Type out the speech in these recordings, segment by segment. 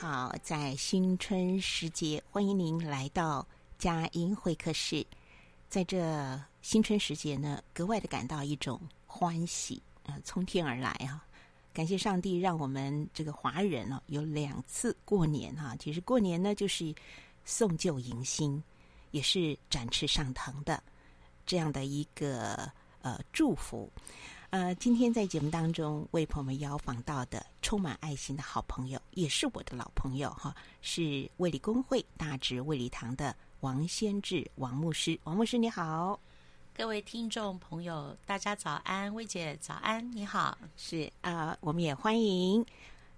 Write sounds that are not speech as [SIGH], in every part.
好，在新春时节，欢迎您来到佳音会客室。在这新春时节呢，格外的感到一种欢喜，呃，从天而来啊！感谢上帝，让我们这个华人哦，有两次过年哈、其实过年呢，就是送旧迎新，也是展翅上腾的这样的一个呃祝福。呃，今天在节目当中为朋友们邀访到的充满爱心的好朋友，也是我的老朋友哈，是卫理公会大直卫理堂的王先志王牧师。王牧师你好，各位听众朋友，大家早安，卫姐早安，你好。是啊、呃，我们也欢迎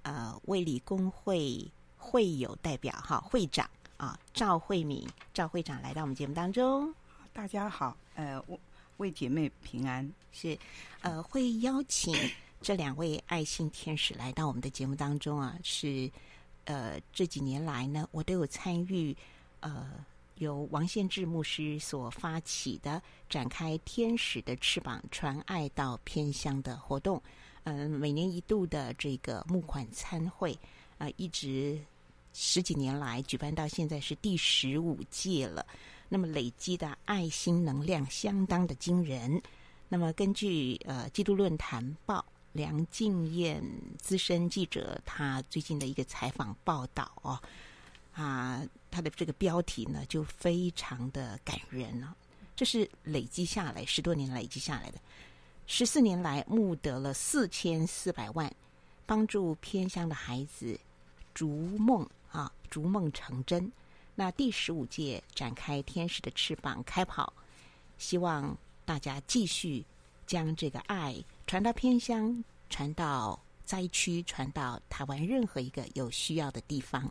呃卫理公会会友代表哈会长啊赵慧敏赵会长来到我们节目当中。大家好，呃我。为姐妹平安是，呃，会邀请这两位爱心天使来到我们的节目当中啊，是呃这几年来呢，我都有参与呃由王献志牧师所发起的展开天使的翅膀传爱到偏乡的活动，嗯、呃，每年一度的这个募款餐会啊、呃，一直十几年来举办到现在是第十五届了。那么累积的爱心能量相当的惊人。那么根据呃《基督论坛报》梁静燕资深记者他最近的一个采访报道哦，啊，他的这个标题呢就非常的感人了、哦。这是累积下来十多年累积下来的，十四年来募得了四千四百万，帮助偏乡的孩子逐梦啊，逐梦成真。那第十五届展开天使的翅膀开跑，希望大家继续将这个爱传到偏乡，传到灾区，传到台湾任何一个有需要的地方。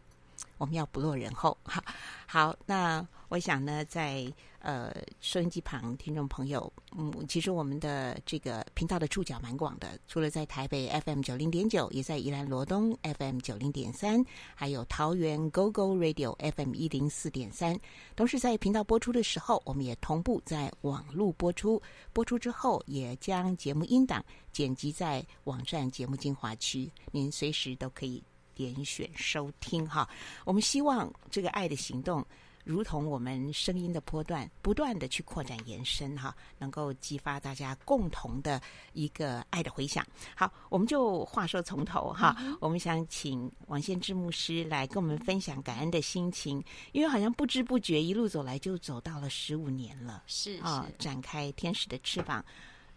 我们要不落人后，好，[LAUGHS] 好，那我想呢，在呃收音机旁听众朋友，嗯，其实我们的这个频道的触角蛮广的，除了在台北 FM 九零点九，也在宜兰罗东 FM 九零点三，还有桃园 GO GO Radio FM 一零四点三。同时在频道播出的时候，我们也同步在网络播出，播出之后也将节目音档剪辑在网站节目精华区，您随时都可以。点选收听哈，我们希望这个爱的行动，如同我们声音的波段，不断的去扩展延伸哈，能够激发大家共同的一个爱的回响。好，我们就话说从头哈，嗯、我们想请王先志牧师来跟我们分享感恩的心情，因为好像不知不觉一路走来就走到了十五年了，是啊，展开天使的翅膀，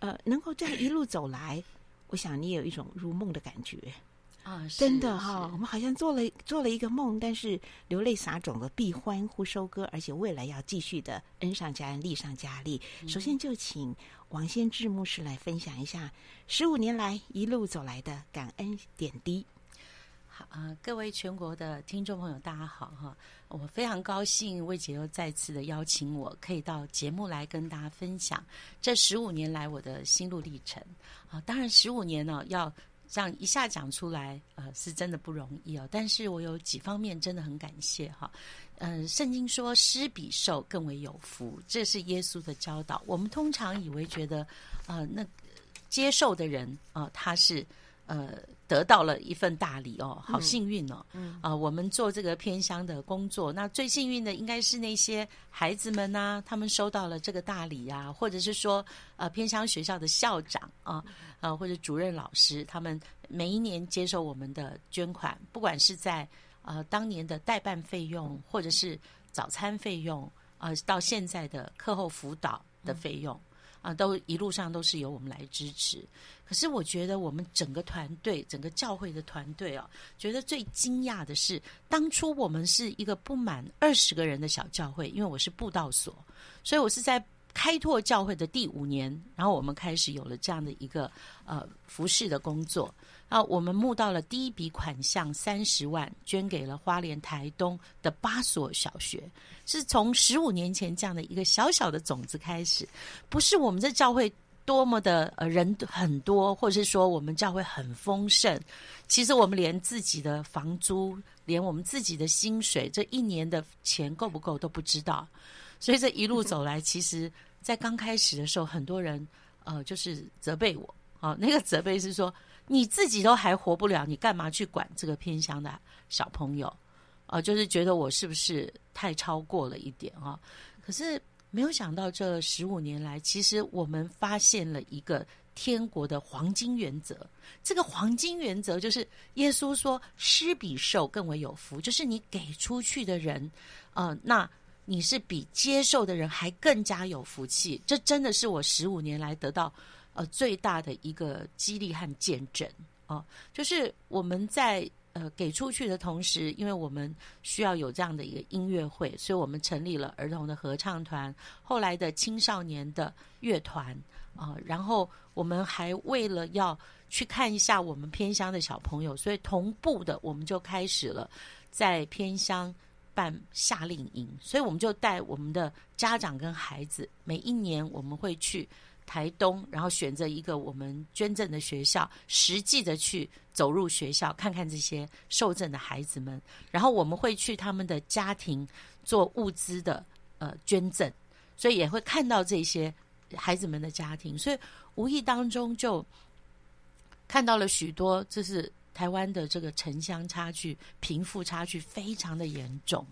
呃，能够这样一路走来，我想你也有一种如梦的感觉。啊，真的哈、哦，我们好像做了做了一个梦，但是流泪撒种了，必欢呼收割，而且未来要继续的恩上加恩，利上加利。嗯、首先就请王先志牧师来分享一下十五年来一路走来的感恩点滴。好啊、呃，各位全国的听众朋友，大家好哈！我非常高兴魏姐又再次的邀请我，可以到节目来跟大家分享这十五年来我的心路历程啊。当然，十五年呢要。这样一下讲出来，呃，是真的不容易哦。但是我有几方面真的很感谢哈。嗯、呃，圣经说施比受更为有福，这是耶稣的教导。我们通常以为觉得，呃，那接受的人啊、呃，他是呃。得到了一份大礼哦，好幸运哦！嗯啊、呃，我们做这个偏乡的工作，那最幸运的应该是那些孩子们呐、啊，他们收到了这个大礼啊，或者是说呃偏乡学校的校长啊，呃或者主任老师，他们每一年接受我们的捐款，不管是在呃当年的代办费用，或者是早餐费用，呃到现在的课后辅导的费用。嗯啊，都一路上都是由我们来支持。可是我觉得我们整个团队，整个教会的团队啊，觉得最惊讶的是，当初我们是一个不满二十个人的小教会，因为我是布道所，所以我是在开拓教会的第五年，然后我们开始有了这样的一个呃服饰的工作。啊，我们募到了第一笔款项三十万，捐给了花莲台东的八所小学，是从十五年前这样的一个小小的种子开始。不是我们这教会多么的呃人很多，或者是说我们教会很丰盛，其实我们连自己的房租，连我们自己的薪水，这一年的钱够不够都不知道。所以这一路走来，其实在刚开始的时候，很多人呃就是责备我啊，那个责备是说。你自己都还活不了，你干嘛去管这个偏乡的小朋友？啊、呃，就是觉得我是不是太超过了一点啊？可是没有想到，这十五年来，其实我们发现了一个天国的黄金原则。这个黄金原则就是耶稣说：“施比受更为有福。”就是你给出去的人，呃，那你是比接受的人还更加有福气。这真的是我十五年来得到。呃，最大的一个激励和见证啊、就是我们在呃给出去的同时，因为我们需要有这样的一个音乐会，所以我们成立了儿童的合唱团，后来的青少年的乐团啊、然后我们还为了要去看一下我们偏乡的小朋友，所以同步的我们就开始了在偏乡办夏令营，所以我们就带我们的家长跟孩子，每一年我们会去。台东，然后选择一个我们捐赠的学校，实际的去走入学校，看看这些受赠的孩子们。然后我们会去他们的家庭做物资的呃捐赠，所以也会看到这些孩子们的家庭。所以无意当中就看到了许多，就是台湾的这个城乡差距、贫富差距非常的严重，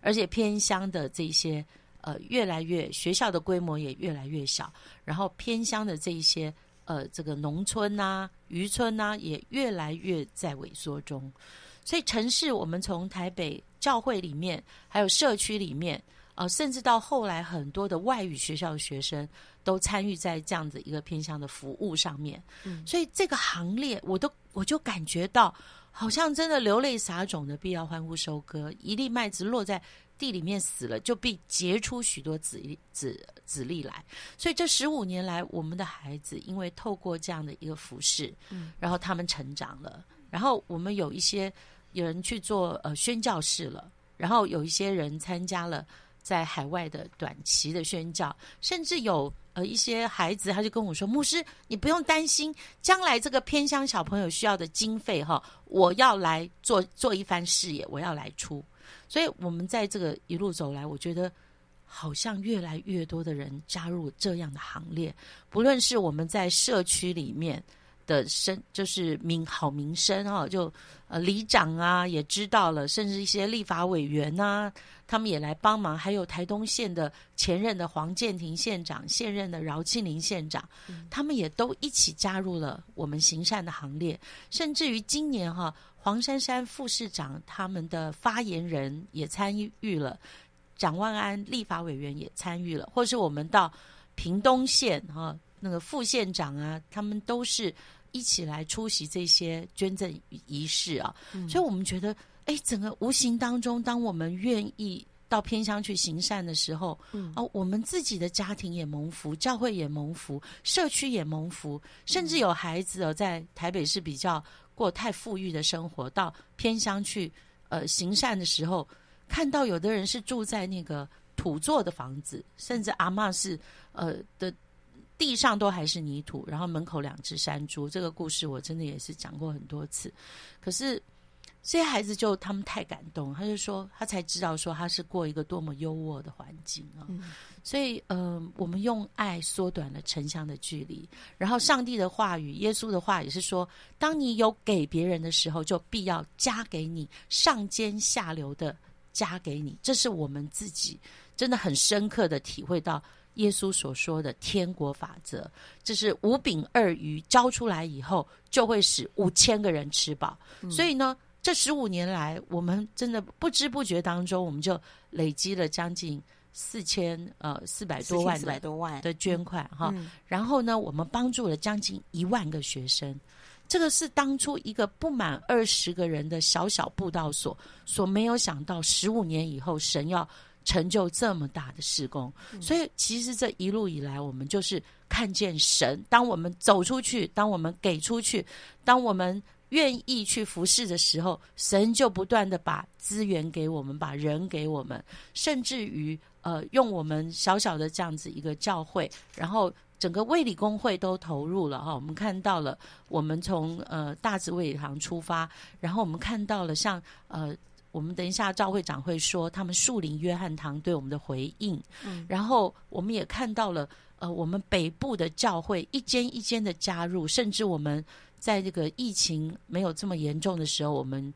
而且偏乡的这些。呃，越来越学校的规模也越来越小，然后偏乡的这一些呃，这个农村呐、啊、渔村呐、啊，也越来越在萎缩中。所以城市，我们从台北教会里面，还有社区里面，呃，甚至到后来很多的外语学校的学生都参与在这样子一个偏乡的服务上面。嗯，所以这个行列，我都我就感觉到，好像真的流泪撒种的必要欢呼收割，一粒麦子落在。地里面死了，就必结出许多子子子粒来。所以这十五年来，我们的孩子因为透过这样的一个服饰，嗯，然后他们成长了。然后我们有一些有人去做呃宣教士了，然后有一些人参加了在海外的短期的宣教，甚至有呃一些孩子他就跟我说：“牧师，你不用担心，将来这个偏乡小朋友需要的经费哈，我要来做做一番事业，我要来出。”所以，我们在这个一路走来，我觉得好像越来越多的人加入这样的行列。不论是我们在社区里面的声，就是名好名声啊，就呃里长啊也知道了，甚至一些立法委员呐、他们也来帮忙。还有台东县的前任的黄建庭县长，现任的饶庆林县长，他们也都一起加入了我们行善的行列。甚至于今年哈。黄珊珊副市长他们的发言人也参与了，蒋万安立法委员也参与了，或是我们到屏东县哈，那个副县长啊，他们都是一起来出席这些捐赠仪式啊。嗯、所以我们觉得，哎，整个无形当中，当我们愿意到偏乡去行善的时候，嗯，哦，我们自己的家庭也蒙福，教会也蒙福，社区也蒙福，甚至有孩子哦，在台北市比较。过太富裕的生活，到偏乡去，呃，行善的时候，看到有的人是住在那个土做的房子，甚至阿嬷是，呃的地上都还是泥土，然后门口两只山猪。这个故事我真的也是讲过很多次。可是这些孩子就他们太感动，他就说他才知道说他是过一个多么优渥的环境啊。嗯、所以，嗯、呃，我们用爱缩短了城乡的距离。然后，上帝的话语、耶稣的话也是说，当你有给别人的时候，就必要加给你，上尖下流的加给你。这是我们自己真的很深刻的体会到耶稣所说的天国法则。这是五饼二鱼交出来以后，就会使五千个人吃饱。嗯、所以呢。这十五年来，我们真的不知不觉当中，我们就累积了将近四千呃四百多万的四百多万的捐款哈。嗯、然后呢，我们帮助了将近一万个学生。这个是当初一个不满二十个人的小小布道所所没有想到，十五年以后神要成就这么大的事工。嗯、所以，其实这一路以来，我们就是看见神。当我们走出去，当我们给出去，当我们。愿意去服侍的时候，神就不断的把资源给我们，把人给我们，甚至于呃，用我们小小的这样子一个教会，然后整个卫理公会都投入了哈。我们看到了，我们从呃大直卫理堂出发，然后我们看到了像呃，我们等一下赵会长会说他们树林约翰堂对我们的回应，嗯，然后我们也看到了呃，我们北部的教会一间一间的加入，甚至我们。在这个疫情没有这么严重的时候，我们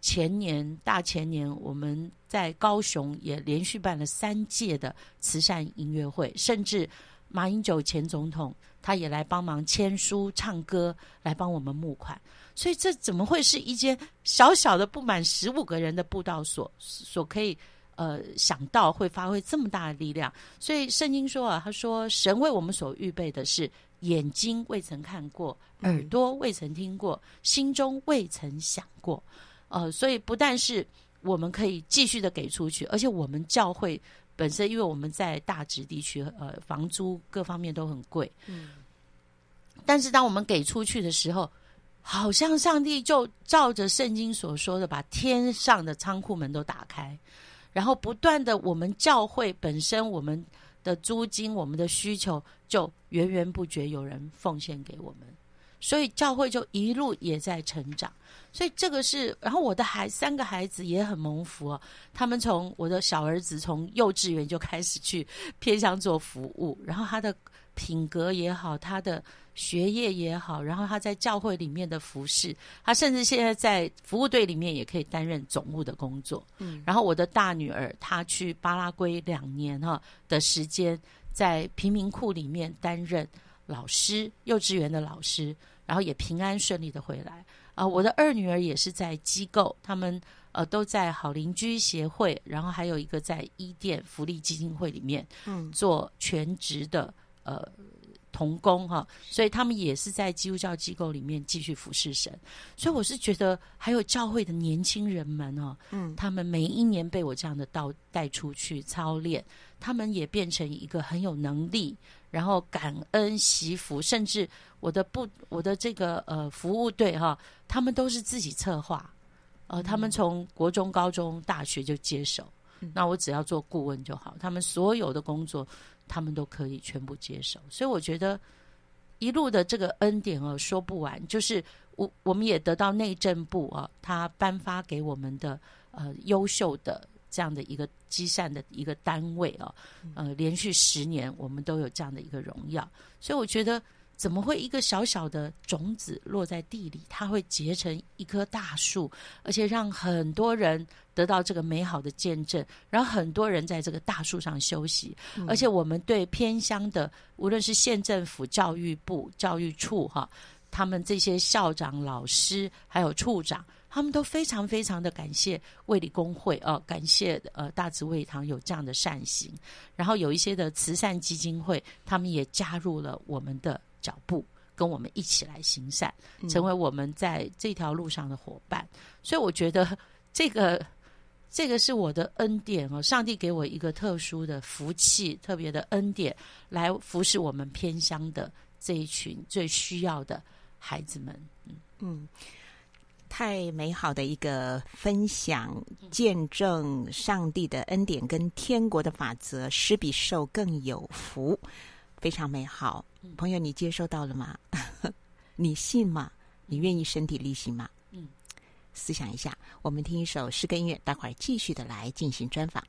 前年大前年，我们在高雄也连续办了三届的慈善音乐会，甚至马英九前总统他也来帮忙签书、唱歌，来帮我们募款。所以这怎么会是一间小小的不满十五个人的布道所所可以呃想到会发挥这么大的力量？所以圣经说啊，他说神为我们所预备的是。眼睛未曾看过，耳朵未曾听过，嗯、心中未曾想过，呃，所以不但是我们可以继续的给出去，而且我们教会本身，因为我们在大直地区，呃，房租各方面都很贵，嗯，但是当我们给出去的时候，好像上帝就照着圣经所说的，把天上的仓库门都打开，然后不断的，我们教会本身，我们。的租金，我们的需求就源源不绝有人奉献给我们，所以教会就一路也在成长。所以这个是，然后我的孩三个孩子也很蒙福，他们从我的小儿子从幼稚园就开始去偏向做服务，然后他的品格也好，他的。学业也好，然后他在教会里面的服饰，他甚至现在在服务队里面也可以担任总务的工作。嗯，然后我的大女儿她去巴拉圭两年哈的时间，在贫民窟里面担任老师，幼稚园的老师，然后也平安顺利的回来。啊、呃，我的二女儿也是在机构，他们呃都在好邻居协会，然后还有一个在伊甸福利基金会里面，嗯，做全职的呃。童工哈，所以他们也是在基督教机构里面继续服侍神。所以我是觉得，还有教会的年轻人们哦，嗯，他们每一年被我这样的带带出去操练，他们也变成一个很有能力，然后感恩惜福，甚至我的不我的这个呃服务队哈，他们都是自己策划，呃，他们从国中、高中、大学就接手，那我只要做顾问就好，他们所有的工作。他们都可以全部接受，所以我觉得一路的这个恩典哦，说不完。就是我我们也得到内政部啊，他颁发给我们的呃优秀的这样的一个积善的一个单位啊，呃，连续十年我们都有这样的一个荣耀，所以我觉得。怎么会一个小小的种子落在地里，它会结成一棵大树，而且让很多人得到这个美好的见证，然后很多人在这个大树上休息。嗯、而且我们对偏乡的，无论是县政府、教育部、教育处哈，他们这些校长、老师还有处长，他们都非常非常的感谢卫理公会哦，感谢呃大慈卫堂有这样的善行，然后有一些的慈善基金会，他们也加入了我们的。脚步跟我们一起来行善，成为我们在这条路上的伙伴。嗯、所以我觉得这个这个是我的恩典哦，上帝给我一个特殊的福气，特别的恩典，来服侍我们偏乡的这一群最需要的孩子们。嗯嗯，太美好的一个分享，见证上帝的恩典跟天国的法则，施比受更有福。非常美好，朋友，你接收到了吗？[LAUGHS] 你信吗？你愿意身体力行吗？嗯，思想一下。我们听一首诗歌音乐，待会儿继续的来进行专访。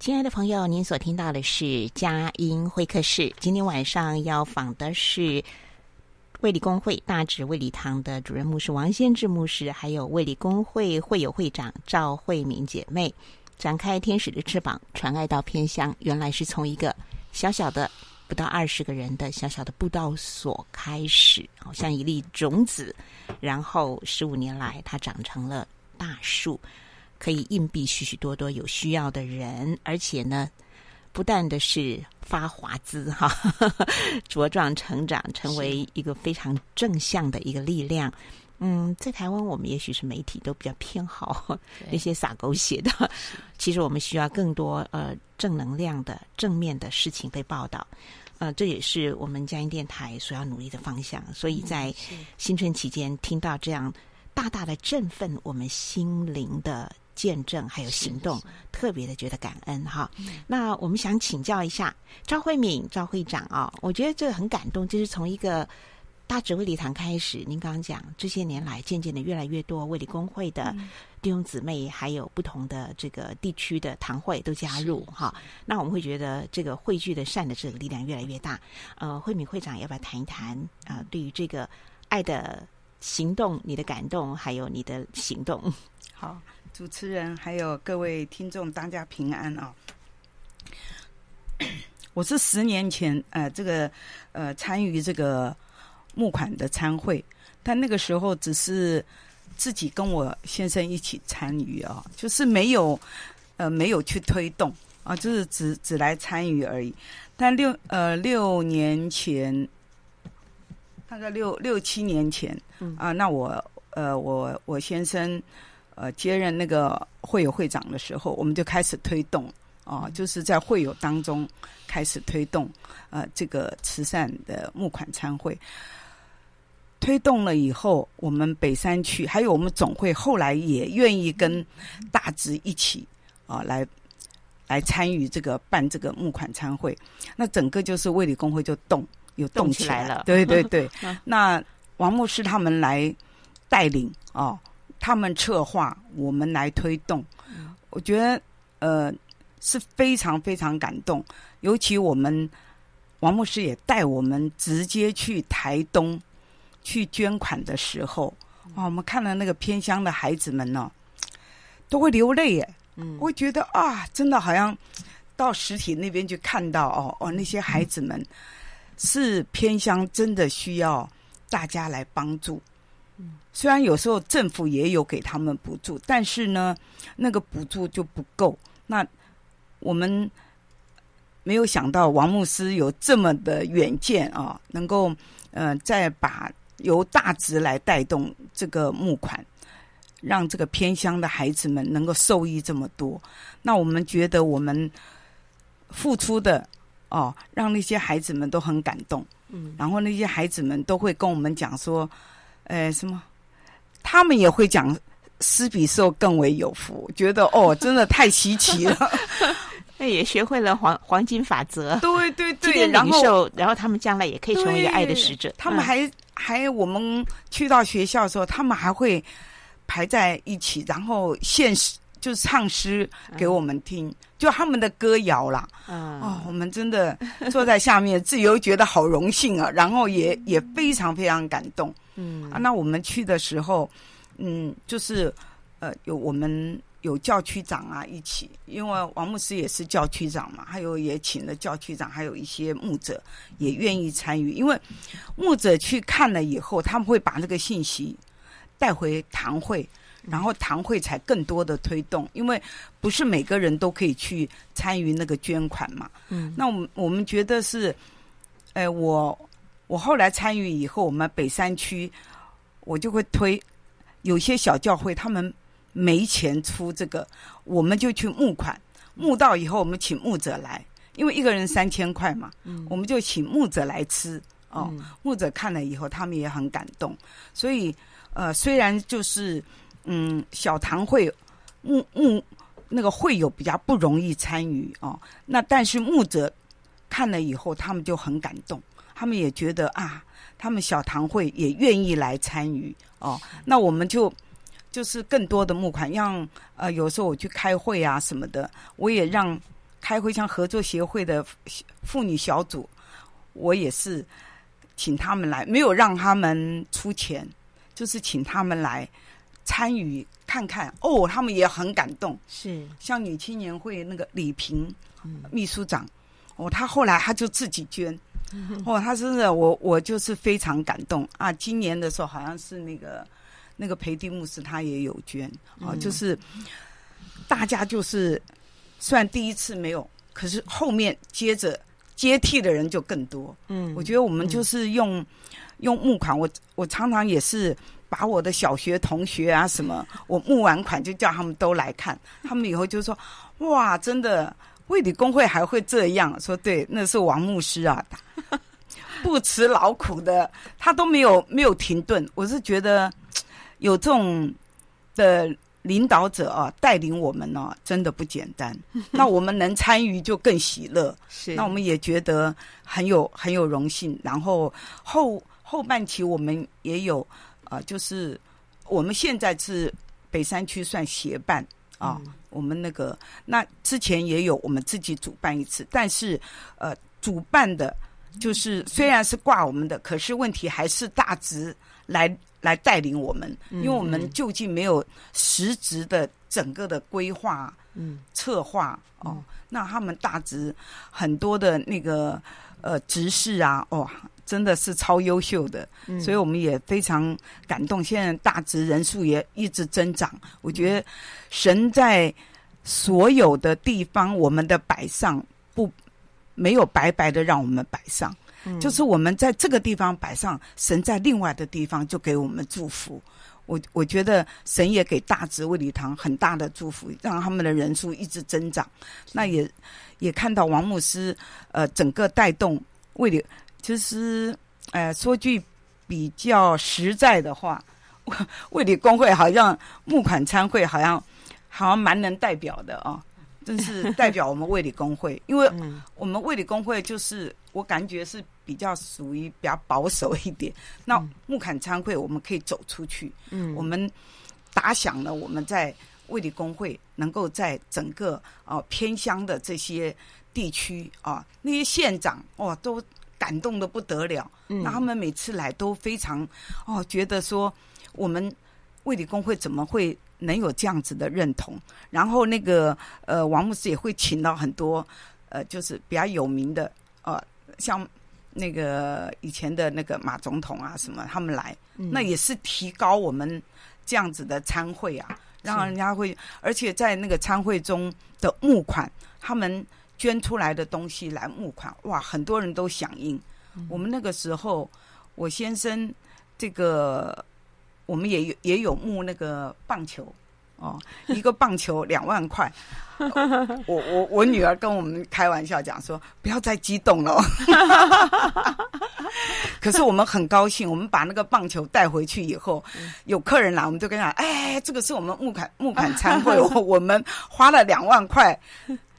亲爱的朋友，您所听到的是佳音会客室。今天晚上要访的是卫理公会大直卫理堂的主任牧师王先志牧师，还有卫理公会会友会长赵慧敏姐妹，展开天使的翅膀，传爱到偏乡。原来是从一个小小的不到二十个人的小小的布道所开始，好像一粒种子，然后十五年来，它长成了大树。可以荫庇许许多多有需要的人，而且呢，不但的是发华滋哈，[LAUGHS] 茁壮成长，成为一个非常正向的一个力量。嗯，在台湾，我们也许是媒体都比较偏好那些撒狗血的，[LAUGHS] 其实我们需要更多呃正能量的正面的事情被报道。呃，这也是我们嘉音电台所要努力的方向。所以在新春期间听到这样大大的振奋我们心灵的。见证还有行动，特别的觉得感恩哈。那我们想请教一下赵慧敏赵会长啊、哦，我觉得这个很感动，就是从一个大直卫理堂开始，您刚刚讲这些年来，渐渐的越来越多卫理公会的弟兄姊妹，还有不同的这个地区的堂会都加入哈。那我们会觉得这个汇聚的善的这个力量越来越大。呃，慧敏会长要不要谈一谈啊、呃？对于这个爱的行动，你的感动，还有你的行动，好。主持人还有各位听众，大家平安啊！我是十年前呃，这个呃参与这个募款的参会，但那个时候只是自己跟我先生一起参与啊，就是没有呃没有去推动啊，就是只只来参与而已。但六呃六年前，大概六六七年前啊，那我呃我我先生。呃，接任那个会友会长的时候，我们就开始推动啊、呃，就是在会友当中开始推动呃这个慈善的募款参会。推动了以后，我们北山区还有我们总会后来也愿意跟大直一起啊、呃、来来参与这个办这个募款参会。那整个就是卫理公会就动有动起来了，对对对。[LAUGHS] 那王牧师他们来带领啊。呃他们策划，我们来推动。我觉得，呃，是非常非常感动。尤其我们王牧师也带我们直接去台东去捐款的时候，啊，我们看到那个偏乡的孩子们呢，都会流泪耶。嗯，我会觉得啊，真的好像到实体那边去看到哦哦，那些孩子们是偏乡，真的需要大家来帮助。虽然有时候政府也有给他们补助，但是呢，那个补助就不够。那我们没有想到王牧师有这么的远见啊，能够呃再把由大值来带动这个募款，让这个偏乡的孩子们能够受益这么多。那我们觉得我们付出的哦，让那些孩子们都很感动。嗯，然后那些孩子们都会跟我们讲说，呃，什么？他们也会讲施比受更为有福，觉得哦，真的太稀奇了。[LAUGHS] 那也学会了黄黄金法则，对对对，对然后然后他们将来也可以成为一个爱的使者。他们还、嗯、还我们去到学校的时候，他们还会排在一起，然后现实，就是唱诗给我们听，嗯、就他们的歌谣啦。嗯、哦，我们真的坐在下面，自由觉得好荣幸啊，[LAUGHS] 然后也也非常非常感动。嗯啊，那我们去的时候，嗯，就是呃，有我们。有教区长啊，一起，因为王牧师也是教区长嘛，还有也请了教区长，还有一些牧者也愿意参与。因为牧者去看了以后，他们会把这个信息带回堂会，然后堂会才更多的推动。因为不是每个人都可以去参与那个捐款嘛。嗯，那我们我们觉得是，哎，我我后来参与以后，我们北山区我就会推有些小教会他们。没钱出这个，我们就去募款，募到以后我们请牧者来，因为一个人三千块嘛，嗯，我们就请牧者来吃哦。嗯，牧者看了以后，他们也很感动。所以，呃，虽然就是嗯小堂会牧牧那个会友比较不容易参与哦，那但是牧者看了以后，他们就很感动，他们也觉得啊，他们小堂会也愿意来参与哦，那我们就。就是更多的募款，让呃有时候我去开会啊什么的，我也让开会像合作协会的妇女小组，我也是请他们来，没有让他们出钱，就是请他们来参与看看哦，他们也很感动。是像女青年会那个李平秘书长，哦，他后来他就自己捐，哦，他真的我我就是非常感动啊！今年的时候好像是那个。那个培地牧师他也有捐啊，嗯、就是大家就是虽然第一次没有，可是后面接着接替的人就更多。嗯，我觉得我们就是用、嗯、用募款，我我常常也是把我的小学同学啊什么，我募完款就叫他们都来看，他们以后就说哇，真的卫理公会还会这样说，对，那是王牧师啊，[LAUGHS] 不辞劳苦的，他都没有没有停顿，我是觉得。有这种的领导者啊，带领我们呢、啊，真的不简单。[LAUGHS] 那我们能参与就更喜乐。是，那我们也觉得很有很有荣幸。然后后后半期我们也有啊、呃，就是我们现在是北山区算协办啊，嗯、我们那个那之前也有我们自己主办一次，但是呃，主办的就是虽然是挂我们的，可是问题还是大直来。来带领我们，因为我们就近没有实质的整个的规划、嗯，策划哦。那他们大职很多的那个呃执事啊，哦，真的是超优秀的，所以我们也非常感动。现在大职人数也一直增长，我觉得神在所有的地方，我们的摆上不没有白白的让我们摆上。就是我们在这个地方摆上，神在另外的地方就给我们祝福。我我觉得神也给大直卫理堂很大的祝福，让他们的人数一直增长。那也也看到王牧师呃整个带动卫理，其实呃说句比较实在的话，[LAUGHS] 卫理公会好像募款参会好像好像蛮能代表的啊。真是代表我们卫理公会，因为 [LAUGHS] 我们卫理公会就是我感觉是比较属于比较保守一点。那木坎餐会我们可以走出去，嗯，我们打响了我们在卫理公会能够在整个啊、呃、偏乡的这些地区啊，那些县长哦都感动的不得了。嗯，那他们每次来都非常哦觉得说我们卫理公会怎么会。能有这样子的认同，然后那个呃，王牧师也会请到很多呃，就是比较有名的呃，像那个以前的那个马总统啊什么，他们来，嗯、那也是提高我们这样子的参会啊，让人家会，而且在那个参会中的募款，他们捐出来的东西来募款，哇，很多人都响应。嗯、我们那个时候，我先生这个，我们也有也有募那个棒球哦，一个棒球两万块。我我我女儿跟我们开玩笑讲说，不要再激动了。[LAUGHS] 可是我们很高兴，我们把那个棒球带回去以后，有客人来，我们就跟他讲，哎，这个是我们募款募款餐会，我我们花了两万块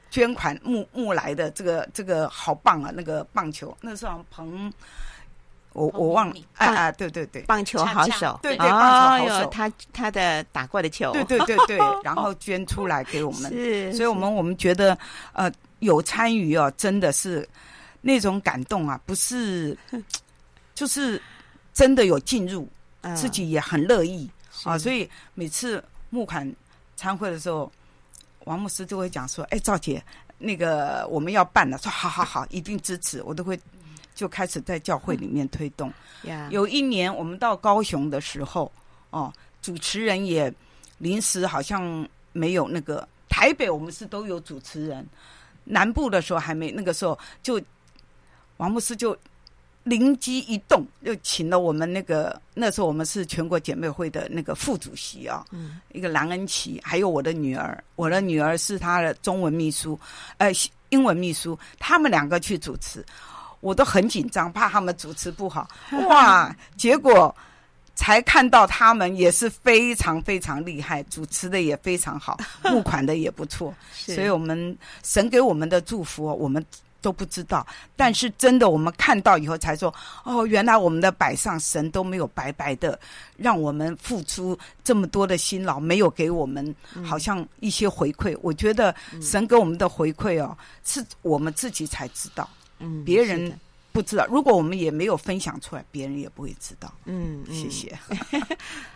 捐款募募来的，这个这个好棒啊！那个棒球，那时候彭。我我忘了，啊啊，对对对，棒球好手，对对，棒球好手，他他的打过的球，对对对对，[LAUGHS] 然后捐出来给我们，是，所以我们我们觉得，呃，有参与哦，真的是那种感动啊，不是，[LAUGHS] 就是真的有进入，自己也很乐意。啊，所以每次募款参会的时候，王牧师就会讲说，哎，赵姐，那个我们要办了，说好好好，一定支持，我都会。就开始在教会里面推动。有一年我们到高雄的时候，哦，主持人也临时好像没有那个。台北我们是都有主持人，南部的时候还没。那个时候就王牧师就灵机一动，就请了我们那个那时候我们是全国姐妹会的那个副主席啊，嗯，一个蓝恩琪，还有我的女儿，我的女儿是他的中文秘书，呃，英文秘书，他们两个去主持。我都很紧张，怕他们主持不好。[LAUGHS] 哇！结果才看到他们也是非常非常厉害，主持的也非常好，[LAUGHS] 募款的也不错。所以，我们神给我们的祝福，我们都不知道。但是，真的，我们看到以后才说：哦，原来我们的摆上神都没有白白的让我们付出这么多的辛劳，没有给我们好像一些回馈。我觉得神给我们的回馈哦，是我们自己才知道。嗯，别人不知道。如果我们也没有分享出来，别人也不会知道。嗯，谢谢。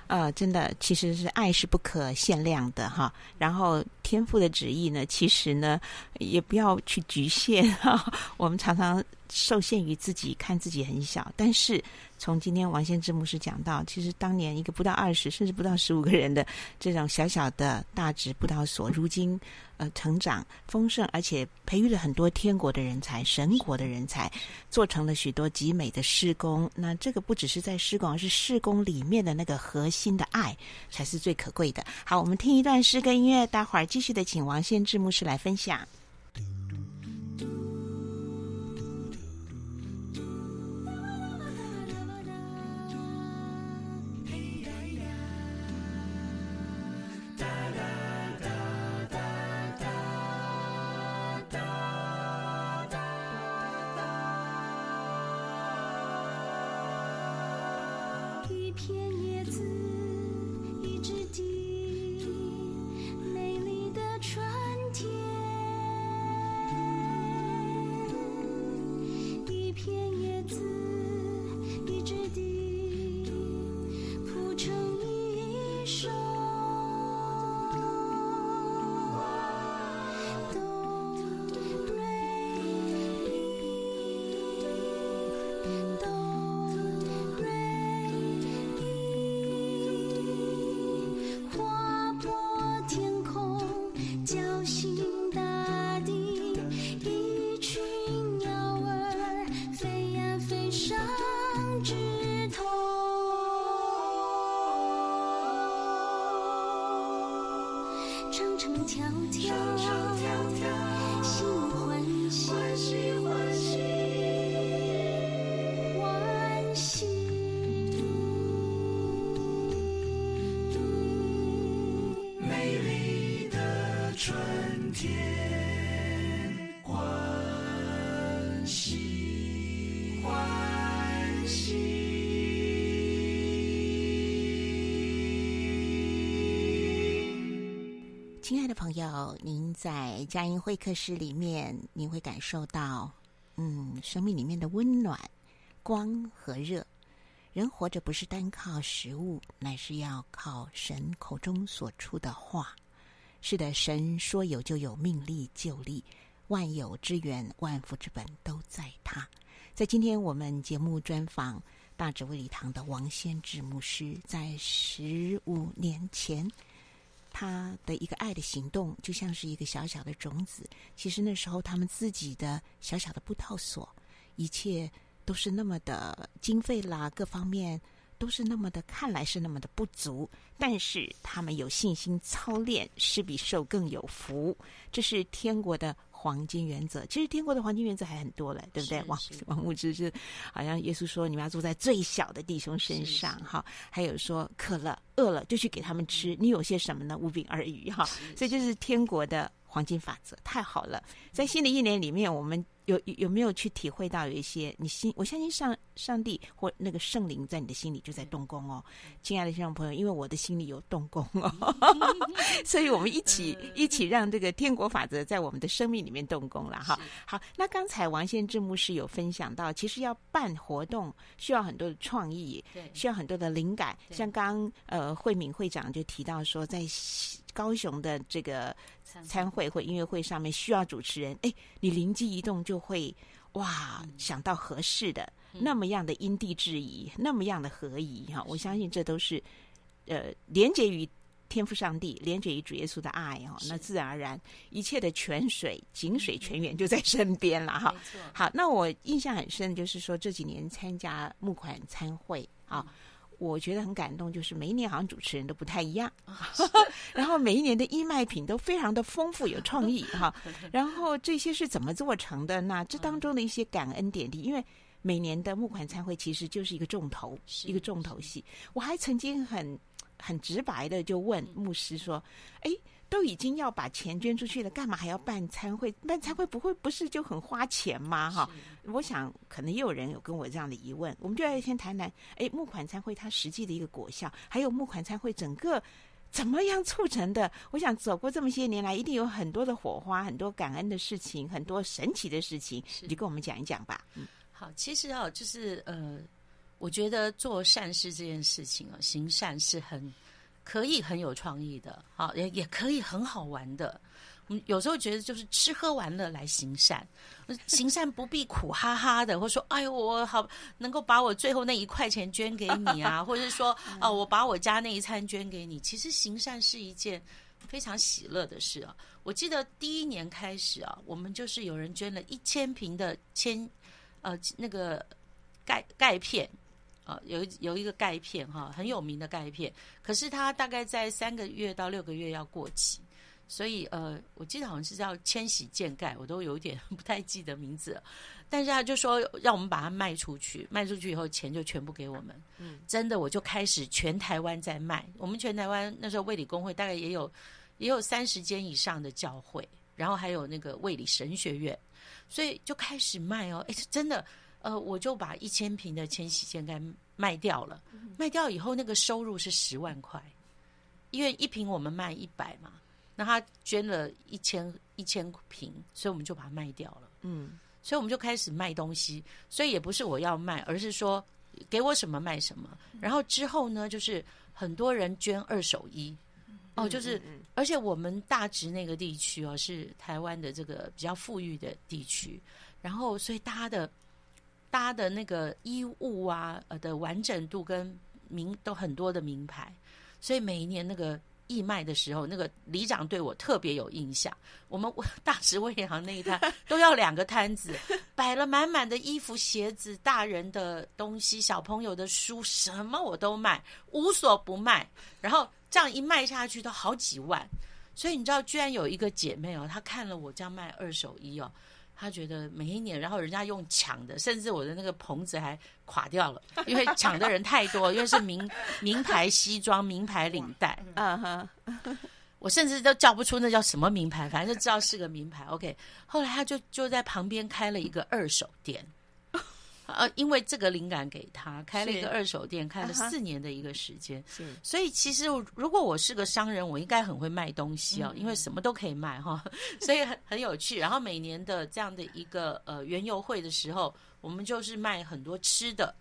呃，[LAUGHS] 真的，其实是爱是不可限量的哈。然后天赋的旨意呢，其实呢，也不要去局限哈。我们常常受限于自己，看自己很小。但是从今天王先志牧师讲到，其实当年一个不到二十，甚至不到十五个人的这种小小的大直布道所，如今呃成长丰盛，而且培育了很多天国的人才、神国的人才，做成了许多极美的事工。那这个不只是在事工，而是事工里面的那个核心。的爱才是最可贵的。好，我们听一段诗歌音乐，待会儿继续的请王先志牧师来分享。在佳音会客室里面，您会感受到，嗯，生命里面的温暖、光和热。人活着不是单靠食物，乃是要靠神口中所出的话。是的，神说有就有，命立就立，万有之源、万福之本都在他。在今天我们节目专访大智慧礼堂的王先志牧师，在十五年前。他的一个爱的行动，就像是一个小小的种子。其实那时候他们自己的小小的布套所，一切都是那么的经费啦，各方面都是那么的，看来是那么的不足。但是他们有信心操练，是比受更有福。这是天国的。黄金原则，其实天国的黄金原则还很多嘞，对不对？王 [LAUGHS] 王牧之是好像耶稣说，你们要住在最小的弟兄身上，哈。还有说渴了、饿了就去给他们吃。你有些什么呢？无饼二鱼，哈。所以就是天国的黄金法则，太好了。在新的一年里面，我们。有有有没有去体会到有一些你心？我相信上上帝或那个圣灵在你的心里就在动工哦，亲爱的听众朋友，因为我的心里有动工哦，[LAUGHS] 所以我们一起一起让这个天国法则在我们的生命里面动工了哈。好，那刚才王先志牧师有分享到，其实要办活动需要很多的创意，对，需要很多的灵感。像刚呃慧敏会长就提到说，在。高雄的这个参会。或音乐会上面需要主持人，哎，你灵机一动就会哇，嗯、想到合适的、嗯、那么样的因地制宜，那么样的合宜哈，我相信这都是呃连接于天赋上帝，连接于主耶稣的爱哈，那自然而然一切的泉水、井水、泉源就在身边了哈。好，那我印象很深，就是说这几年参加募款参会啊。嗯我觉得很感动，就是每一年好像主持人都不太一样，[LAUGHS] 然后每一年的义卖品都非常的丰富有创意哈，[LAUGHS] 然后这些是怎么做成的？那这当中的一些感恩点滴，因为每年的募款参会其实就是一个重头，一个重头戏。我还曾经很很直白的就问牧师说：“哎。”都已经要把钱捐出去了，干嘛还要办餐会？办餐会不会不是就很花钱吗？哈，我想可能也有人有跟我这样的疑问。我们就要先谈谈，哎，募款餐会它实际的一个果效，还有募款餐会整个怎么样促成的？我想走过这么些年来，一定有很多的火花，很多感恩的事情，很多神奇的事情，你就跟我们讲一讲吧。嗯，好，其实啊，就是呃，我觉得做善事这件事情啊，行善是很。可以很有创意的，好，也也可以很好玩的。嗯，有时候觉得就是吃喝玩乐来行善，行善不必苦哈哈的，或者说，哎呦，我好能够把我最后那一块钱捐给你啊，[LAUGHS] 或者是说，啊，我把我家那一餐捐给你。其实行善是一件非常喜乐的事啊。我记得第一年开始啊，我们就是有人捐了一千瓶的铅，呃，那个钙钙片。啊，有有一个钙片哈，很有名的钙片，可是它大概在三个月到六个月要过期，所以呃，我记得好像是叫千禧健钙，我都有点 [LAUGHS] 不太记得名字了。但是他就说让我们把它卖出去，卖出去以后钱就全部给我们。嗯，真的我就开始全台湾在卖，我们全台湾那时候卫理公会大概也有也有三十间以上的教会，然后还有那个卫理神学院，所以就开始卖哦，哎，真的。呃，我就把一千瓶的千禧健肝卖掉了，卖掉以后那个收入是十万块，因为一瓶我们卖一百嘛，那他捐了一千一千瓶，所以我们就把它卖掉了。嗯，所以我们就开始卖东西，所以也不是我要卖，而是说给我什么卖什么。然后之后呢，就是很多人捐二手衣，哦，就是而且我们大直那个地区哦，是台湾的这个比较富裕的地区，然后所以大家的。搭的那个衣物啊，呃的完整度跟名都很多的名牌，所以每一年那个义卖的时候，那个里长对我特别有印象。我们大直卫理行那一摊都要两个摊子，摆了满满的衣服、鞋子、大人的东西、小朋友的书，什么我都卖，无所不卖。然后这样一卖下去都好几万，所以你知道，居然有一个姐妹哦，她看了我这样卖二手衣哦。他觉得每一年，然后人家用抢的，甚至我的那个棚子还垮掉了，[LAUGHS] 因为抢的人太多，因为是名名 [LAUGHS] 牌西装、名牌领带，啊 [LAUGHS] 哈，我甚至都叫不出那叫什么名牌，反正就知道是个名牌。OK，后来他就就在旁边开了一个二手店。呃，因为这个灵感给他开了一个二手店，开了四年的一个时间。是，所以其实如果我是个商人，我应该很会卖东西哦，因为什么都可以卖哈，[LAUGHS] 所以很很有趣。然后每年的这样的一个呃园游会的时候，我们就是卖很多吃的，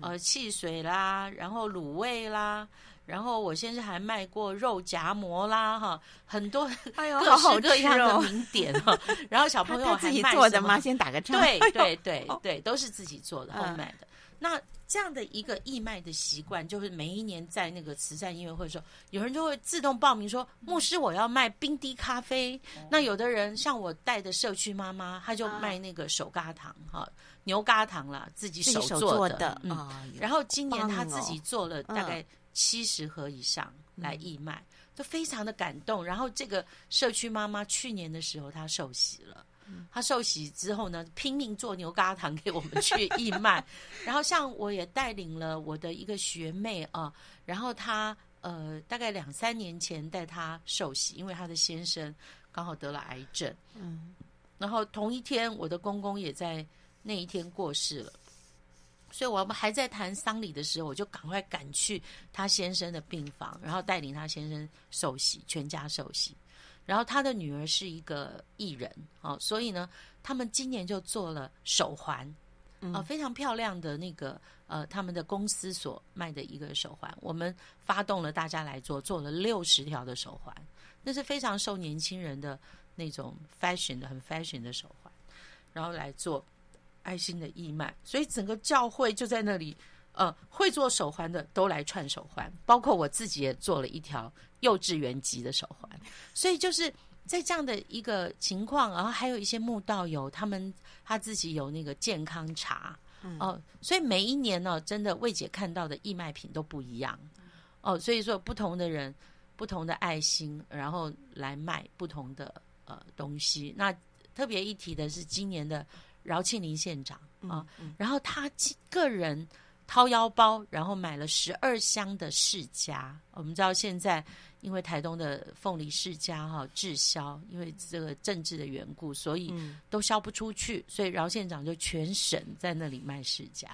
呃汽水啦，然后卤味啦，然后我先生还卖过肉夹馍啦，哈，很多哎呦，各式各样的名点哈。然后小朋友还自己做的吗？先打个岔。对对对对，都是自己做的，后卖的。那这样的一个义卖的习惯，就是每一年在那个慈善音乐会的时候，有人就会自动报名说：“牧师，我要卖冰滴咖啡。”那有的人像我带的社区妈妈，她就卖那个手嘎糖哈，牛轧糖啦，自己手做的。嗯，然后今年她自己做了大概。七十盒以上来义卖，都非常的感动。然后这个社区妈妈去年的时候，她受洗了。她受洗之后呢，拼命做牛轧糖给我们去义卖。然后像我也带领了我的一个学妹啊，然后她呃大概两三年前带她受洗，因为她的先生刚好得了癌症。嗯，然后同一天我的公公也在那一天过世了。所以我们还在谈丧礼的时候，我就赶快赶去他先生的病房，然后带领他先生受洗，全家受洗。然后他的女儿是一个艺人，哦，所以呢，他们今年就做了手环，啊，非常漂亮的那个呃，他们的公司所卖的一个手环，我们发动了大家来做，做了六十条的手环，那是非常受年轻人的那种 fashion 的，很 fashion 的手环，然后来做。爱心的义卖，所以整个教会就在那里，呃，会做手环的都来串手环，包括我自己也做了一条幼稚园级的手环。所以就是在这样的一个情况，然后还有一些慕道友，他们他自己有那个健康茶，哦、呃，所以每一年呢、哦，真的魏姐看到的义卖品都不一样，哦、呃，所以说不同的人，不同的爱心，然后来卖不同的呃东西。那特别一提的是今年的。饶庆林县长啊，然后他个人掏腰包，然后买了十二箱的释迦。我们知道现在因为台东的凤梨释迦哈滞销，因为这个政治的缘故，所以都销不出去，所以饶县长就全省在那里卖释迦，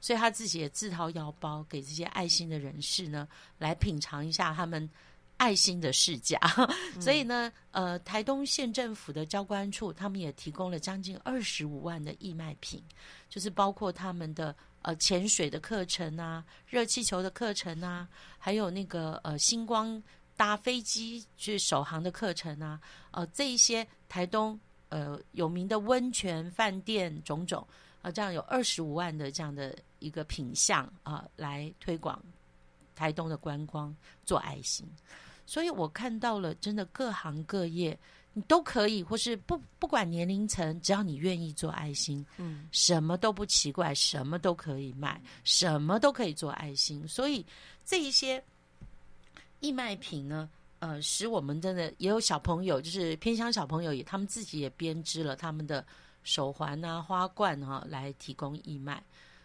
所以他自己也自掏腰包给这些爱心的人士呢来品尝一下他们。爱心的释迦，[LAUGHS] 所以呢，呃，台东县政府的交关处，他们也提供了将近二十五万的义卖品，就是包括他们的呃潜水的课程啊、热气球的课程啊，还有那个呃星光搭飞机去首航的课程啊，呃，这一些台东呃有名的温泉饭店种种啊、呃，这样有二十五万的这样的一个品相啊、呃，来推广台东的观光，做爱心。所以我看到了，真的各行各业你都可以，或是不不管年龄层，只要你愿意做爱心，嗯，什么都不奇怪，什么都可以卖，什么都可以做爱心。所以这一些义卖品呢，呃，使我们真的也有小朋友，就是偏乡小朋友也，他们自己也编织了他们的手环啊、花冠哈、啊，来提供义卖。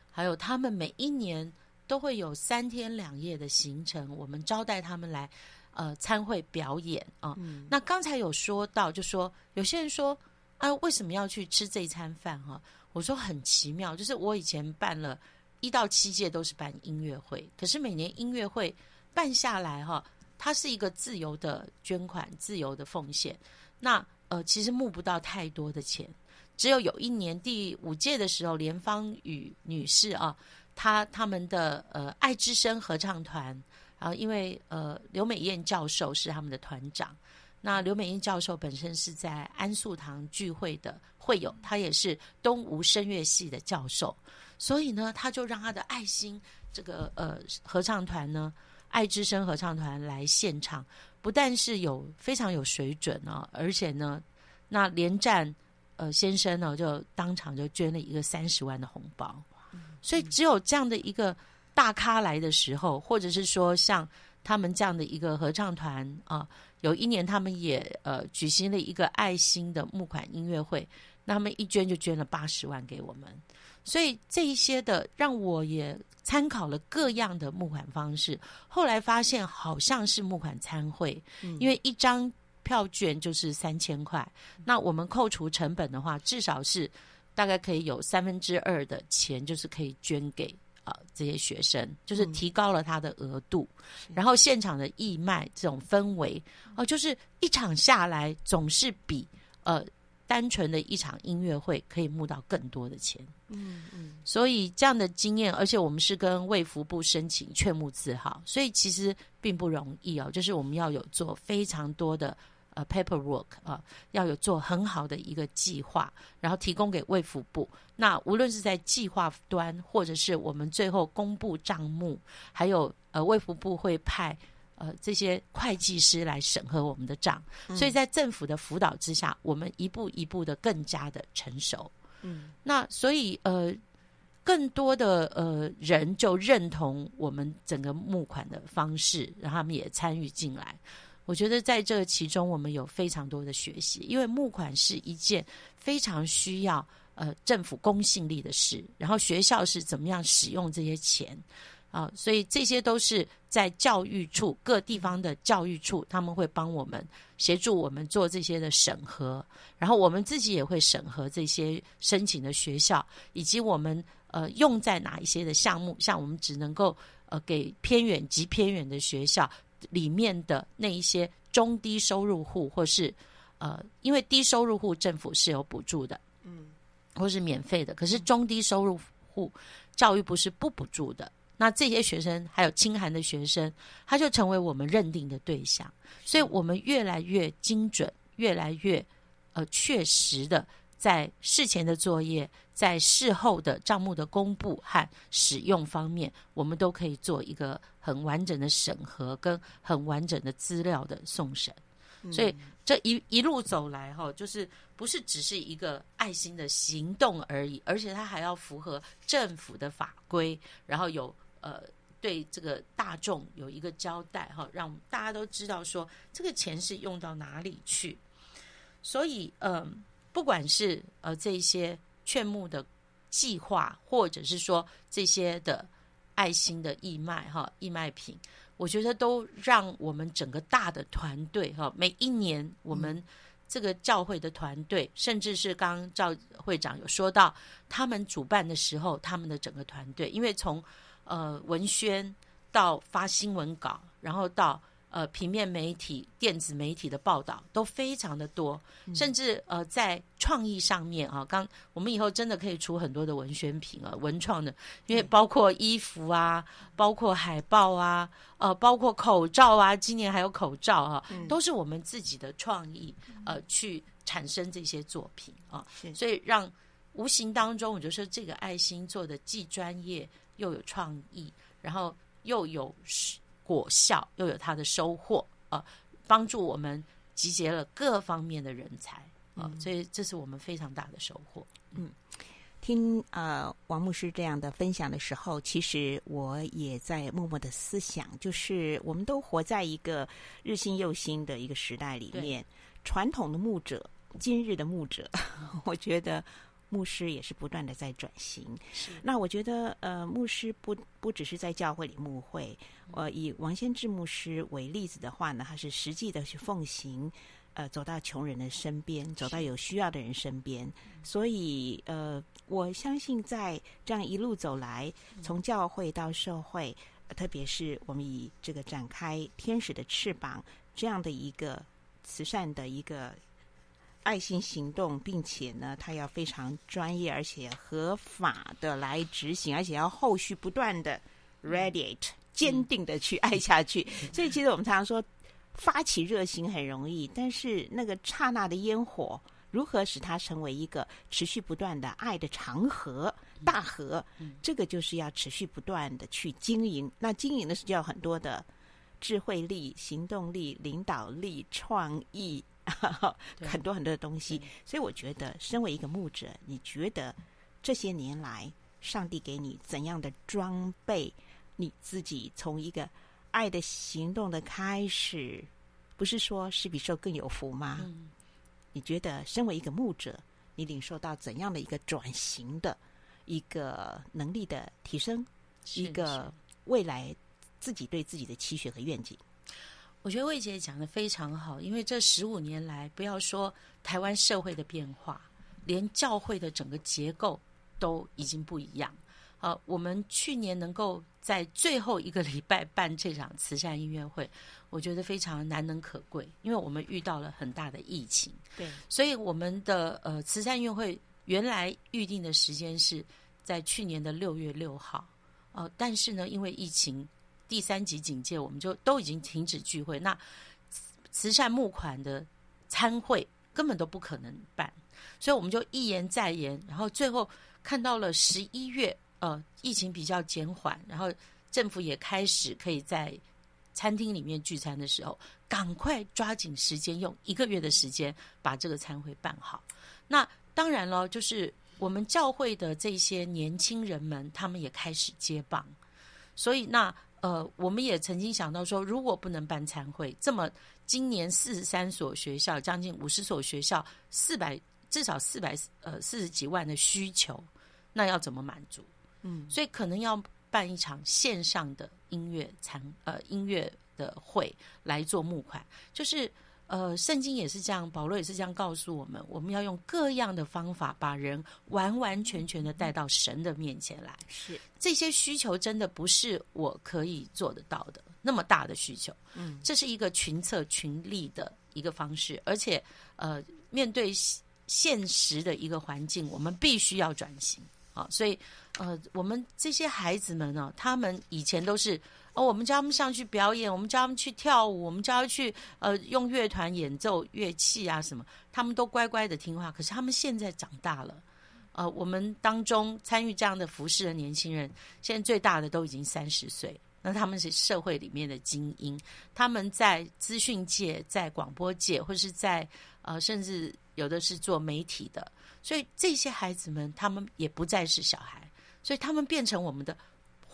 还有他们每一年都会有三天两夜的行程，我们招待他们来。呃，参会表演啊，嗯、那刚才有说到，就说有些人说，啊，为什么要去吃这一餐饭哈、啊？我说很奇妙，就是我以前办了一到七届都是办音乐会，可是每年音乐会办下来哈、啊，它是一个自由的捐款、自由的奉献，那呃，其实募不到太多的钱，只有有一年第五届的时候，连芳宇女士啊，她他们的呃爱之声合唱团。啊，因为呃，刘美燕教授是他们的团长。那刘美燕教授本身是在安素堂聚会的会友，他也是东吴声乐系的教授，所以呢，他就让他的爱心这个呃合唱团呢，爱之声合唱团来献唱，不但是有非常有水准啊，而且呢，那连战呃先生呢，就当场就捐了一个三十万的红包，所以只有这样的一个。大咖来的时候，或者是说像他们这样的一个合唱团啊，有一年他们也呃举行了一个爱心的募款音乐会，那他们一捐就捐了八十万给我们，所以这一些的让我也参考了各样的募款方式，后来发现好像是募款参会，因为一张票券就是三千块，那我们扣除成本的话，至少是大概可以有三分之二的钱就是可以捐给。呃，这些学生就是提高了他的额度，嗯、然后现场的义卖这种氛围，哦、呃，就是一场下来总是比呃单纯的一场音乐会可以募到更多的钱。嗯嗯，所以这样的经验，而且我们是跟卫福部申请劝募字号，所以其实并不容易哦。就是我们要有做非常多的呃 paperwork 啊，要有做很好的一个计划，然后提供给卫福部。那无论是在计划端，或者是我们最后公布账目，还有呃卫福部会派呃这些会计师来审核我们的账，所以在政府的辅导之下，我们一步一步的更加的成熟。嗯，那所以呃，更多的呃人就认同我们整个募款的方式，然后他们也参与进来。我觉得在这其中，我们有非常多的学习，因为募款是一件非常需要。呃，政府公信力的事，然后学校是怎么样使用这些钱啊？所以这些都是在教育处各地方的教育处，他们会帮我们协助我们做这些的审核，然后我们自己也会审核这些申请的学校，以及我们呃用在哪一些的项目，像我们只能够呃给偏远及偏远的学校里面的那一些中低收入户，或是呃因为低收入户政府是有补助的，嗯。或是免费的，可是中低收入户教育部是不补助的。那这些学生还有清寒的学生，他就成为我们认定的对象。所以我们越来越精准，越来越呃确实的在事前的作业，在事后的账目的公布和使用方面，我们都可以做一个很完整的审核跟很完整的资料的送审。所以这一一路走来哈，就是不是只是一个爱心的行动而已，而且它还要符合政府的法规，然后有呃对这个大众有一个交代哈，让大家都知道说这个钱是用到哪里去。所以嗯、呃，不管是呃这些劝募的计划，或者是说这些的爱心的义卖哈义卖品。我觉得都让我们整个大的团队哈，每一年我们这个教会的团队，嗯、甚至是刚刚赵会长有说到，他们主办的时候，他们的整个团队，因为从呃文宣到发新闻稿，然后到。呃，平面媒体、电子媒体的报道都非常的多，嗯、甚至呃，在创意上面啊，刚我们以后真的可以出很多的文宣品啊，文创的，因为包括衣服啊，嗯、包括海报啊，呃，包括口罩啊，今年还有口罩啊，嗯、都是我们自己的创意呃去产生这些作品啊，所以让无形当中，我就说这个爱心做的既专业又有创意，然后又有。果效又有它的收获啊，帮助我们集结了各方面的人才啊，所以这是我们非常大的收获。嗯，听呃王牧师这样的分享的时候，其实我也在默默的思想，就是我们都活在一个日新又新的一个时代里面，传统的牧者，今日的牧者，[LAUGHS] 我觉得。牧师也是不断的在转型。是那我觉得，呃，牧师不不只是在教会里牧会，呃，以王先志牧师为例子的话呢，他是实际的去奉行，呃，走到穷人的身边，走到有需要的人身边。所以，呃，我相信在这样一路走来，从教会到社会，呃，特别是我们以这个展开天使的翅膀这样的一个慈善的一个。爱心行动，并且呢，他要非常专业而且合法的来执行，而且要后续不断的 radiate 坚定的去爱下去。嗯、所以，其实我们常常说，发起热心很容易，但是那个刹那的烟火，如何使它成为一个持续不断的爱的长河、大河？这个就是要持续不断的去经营。那经营的是要很多的智慧力、行动力、领导力、创意。很多很多的东西，所以我觉得，身为一个牧者，你觉得这些年来，上帝给你怎样的装备？你自己从一个爱的行动的开始，不是说是比受更有福吗？嗯、你觉得，身为一个牧者，你领受到怎样的一个转型的一个能力的提升？一个未来自己对自己的期许和愿景？我觉得魏姐讲的非常好，因为这十五年来，不要说台湾社会的变化，连教会的整个结构都已经不一样呃，我们去年能够在最后一个礼拜办这场慈善音乐会，我觉得非常难能可贵，因为我们遇到了很大的疫情。对，所以我们的呃慈善音乐会原来预定的时间是在去年的六月六号，呃，但是呢，因为疫情第三级警戒，我们就都已经停止聚会。那慈善募款的餐会根本都不可能办，所以我们就一延再延，然后最后看到了十一月。呃，疫情比较减缓，然后政府也开始可以在餐厅里面聚餐的时候，赶快抓紧时间，用一个月的时间把这个餐会办好。那当然了，就是我们教会的这些年轻人们，他们也开始接棒。所以那呃，我们也曾经想到说，如果不能办参会，这么今年四十三所学校，将近五十所学校，四百至少四百呃四十几万的需求，那要怎么满足？嗯，所以可能要办一场线上的音乐餐呃音乐的会来做募款，就是呃圣经也是这样，保罗也是这样告诉我们，我们要用各样的方法把人完完全全的带到神的面前来。是这些需求真的不是我可以做得到的那么大的需求，嗯，这是一个群策群力的一个方式，而且呃面对现实的一个环境，我们必须要转型。啊，所以，呃，我们这些孩子们呢，他们以前都是，哦，我们叫他们上去表演，我们叫他们去跳舞，我们叫他去，呃，用乐团演奏乐器啊什么，他们都乖乖的听话。可是他们现在长大了，呃，我们当中参与这样的服饰的年轻人，现在最大的都已经三十岁，那他们是社会里面的精英，他们在资讯界、在广播界，或是在呃，甚至有的是做媒体的。所以这些孩子们，他们也不再是小孩，所以他们变成我们的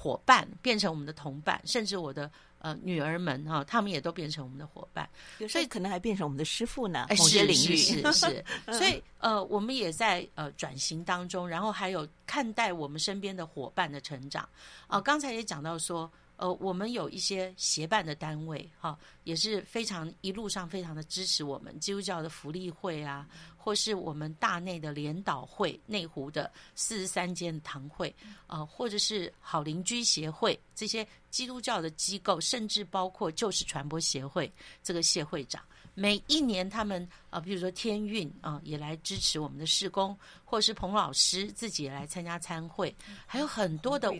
伙伴，变成我们的同伴，甚至我的呃女儿们哈、哦，他们也都变成我们的伙伴，所以可能还变成我们的师傅呢。某些领域是是，是，[LAUGHS] 所以呃，我们也在呃转型当中，然后还有看待我们身边的伙伴的成长啊、呃。刚才也讲到说。呃，我们有一些协办的单位，哈，也是非常一路上非常的支持我们基督教的福利会啊，或是我们大内的联导会、内湖的四十三间堂会，啊，或者是好邻居协会这些基督教的机构，甚至包括就是传播协会这个谢会长，每一年他们啊、呃，比如说天运啊、呃，也来支持我们的施工，或者是彭老师自己也来参加参会，还有很多的。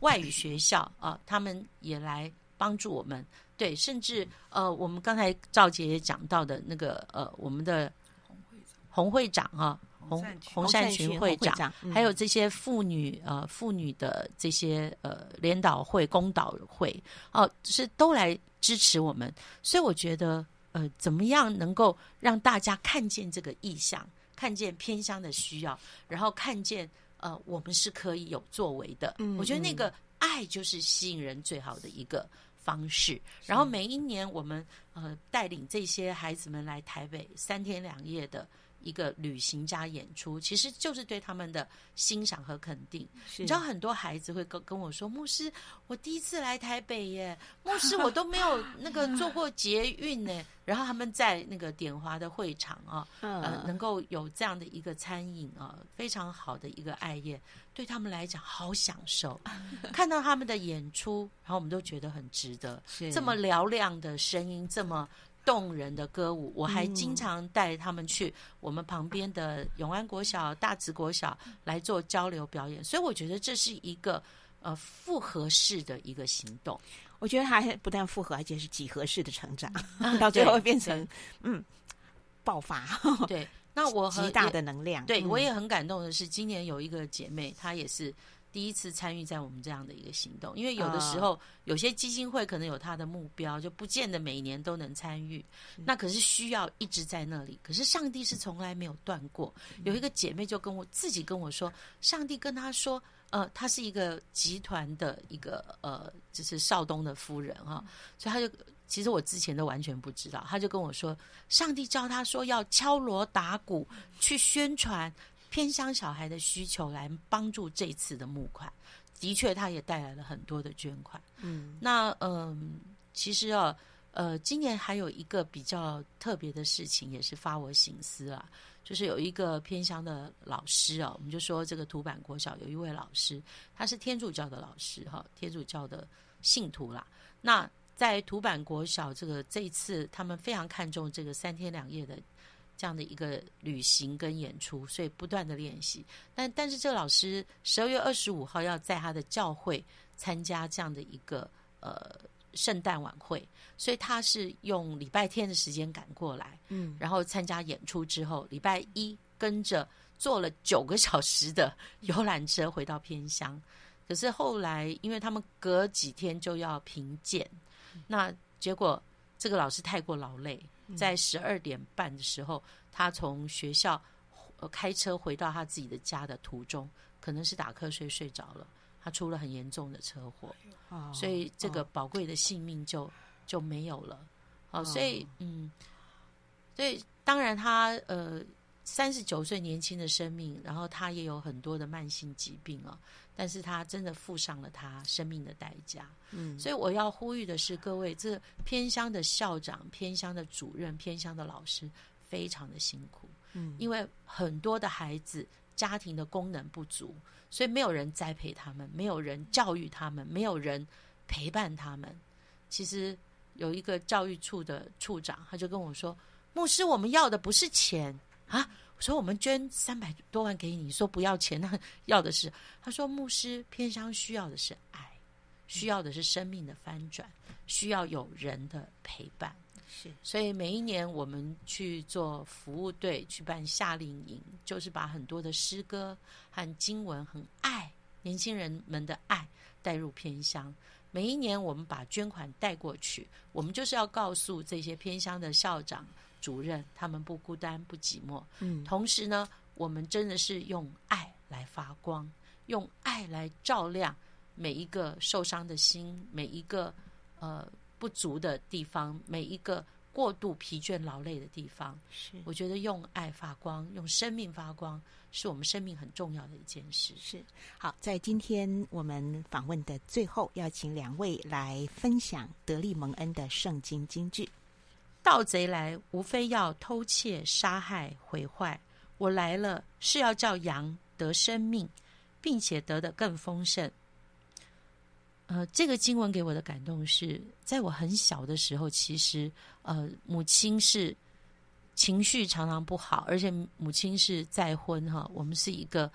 外语学校啊、呃，他们也来帮助我们。对，甚至呃，我们刚才赵杰也讲到的那个呃，我们的洪会长啊，洪洪善群会长，还有这些妇女呃妇女的这些呃联导会、公导会哦、呃，是都来支持我们。所以我觉得呃，怎么样能够让大家看见这个意向，看见偏乡的需要，然后看见。呃，我们是可以有作为的。嗯，我觉得那个爱就是吸引人最好的一个方式。然后每一年我们呃带领这些孩子们来台北三天两夜的。一个旅行加演出，其实就是对他们的欣赏和肯定。你知道，很多孩子会跟跟我说：“牧师，我第一次来台北耶，[LAUGHS] 牧师我都没有那个坐过捷运呢。[LAUGHS] ”然后他们在那个点华的会场啊，呃，能够有这样的一个餐饮啊，非常好的一个爱宴，对他们来讲好享受。[LAUGHS] 看到他们的演出，然后我们都觉得很值得。这么嘹亮的声音，这么。动人的歌舞，我还经常带他们去我们旁边的永安国小、大直国小来做交流表演，所以我觉得这是一个呃复合式的一个行动。我觉得还不但复合，而且是几何式的成长，[LAUGHS] 到最后会变成嗯爆发。对，那我极大的能量。对，我也很感动的是，今年有一个姐妹，她也是。第一次参与在我们这样的一个行动，因为有的时候有些基金会可能有他的目标，就不见得每年都能参与。那可是需要一直在那里。可是上帝是从来没有断过。有一个姐妹就跟我自己跟我说，上帝跟她说，呃，她是一个集团的一个呃，就是少东的夫人哈，所以她就其实我之前都完全不知道，她就跟我说，上帝教她说要敲锣打鼓去宣传。偏乡小孩的需求来帮助这次的募款，的确，他也带来了很多的捐款。嗯，那嗯、呃，其实啊，呃，今年还有一个比较特别的事情，也是发我省思啊，就是有一个偏乡的老师啊，我们就说这个土坂国小有一位老师，他是天主教的老师哈，天主教的信徒啦。那在土坂国小这个这一次，他们非常看重这个三天两夜的这样的一个旅行跟演出，所以不断的练习。但但是这个老师十二月二十五号要在他的教会参加这样的一个呃。圣诞晚会，所以他是用礼拜天的时间赶过来，嗯，然后参加演出之后，礼拜一跟着坐了九个小时的游览车回到偏乡。可是后来，因为他们隔几天就要评鉴，那结果这个老师太过劳累，在十二点半的时候，他从学校开车回到他自己的家的途中，可能是打瞌睡睡着了。他出了很严重的车祸，哦、所以这个宝贵的性命就、哦、就没有了。哦，所以嗯，所以当然他呃三十九岁年轻的生命，然后他也有很多的慢性疾病啊，但是他真的付上了他生命的代价。嗯，所以我要呼吁的是各位，这偏乡的校长、偏乡的主任、偏乡的老师非常的辛苦。嗯，因为很多的孩子家庭的功能不足。所以没有人栽培他们，没有人教育他们，没有人陪伴他们。其实有一个教育处的处长，他就跟我说：“牧师，我们要的不是钱啊！”我说：“我们捐三百多万给你，说不要钱，[LAUGHS] 那要的是……”他说：“牧师，偏乡需要的是爱，需要的是生命的翻转，需要有人的陪伴。”是，所以每一年我们去做服务队，去办夏令营，就是把很多的诗歌和经文，很爱年轻人们的爱带入偏乡。每一年我们把捐款带过去，我们就是要告诉这些偏乡的校长、主任，他们不孤单、不寂寞。嗯，同时呢，我们真的是用爱来发光，用爱来照亮每一个受伤的心，每一个呃。不足的地方，每一个过度疲倦劳累的地方，是我觉得用爱发光，用生命发光，是我们生命很重要的一件事。是好，在今天我们访问的最后，要请两位来分享德利蒙恩的圣经金句：盗贼来，无非要偷窃、杀害、毁坏；我来了，是要叫羊得生命，并且得的更丰盛。呃，这个经文给我的感动是，在我很小的时候，其实呃，母亲是情绪常常不好，而且母亲是再婚哈，我们是一个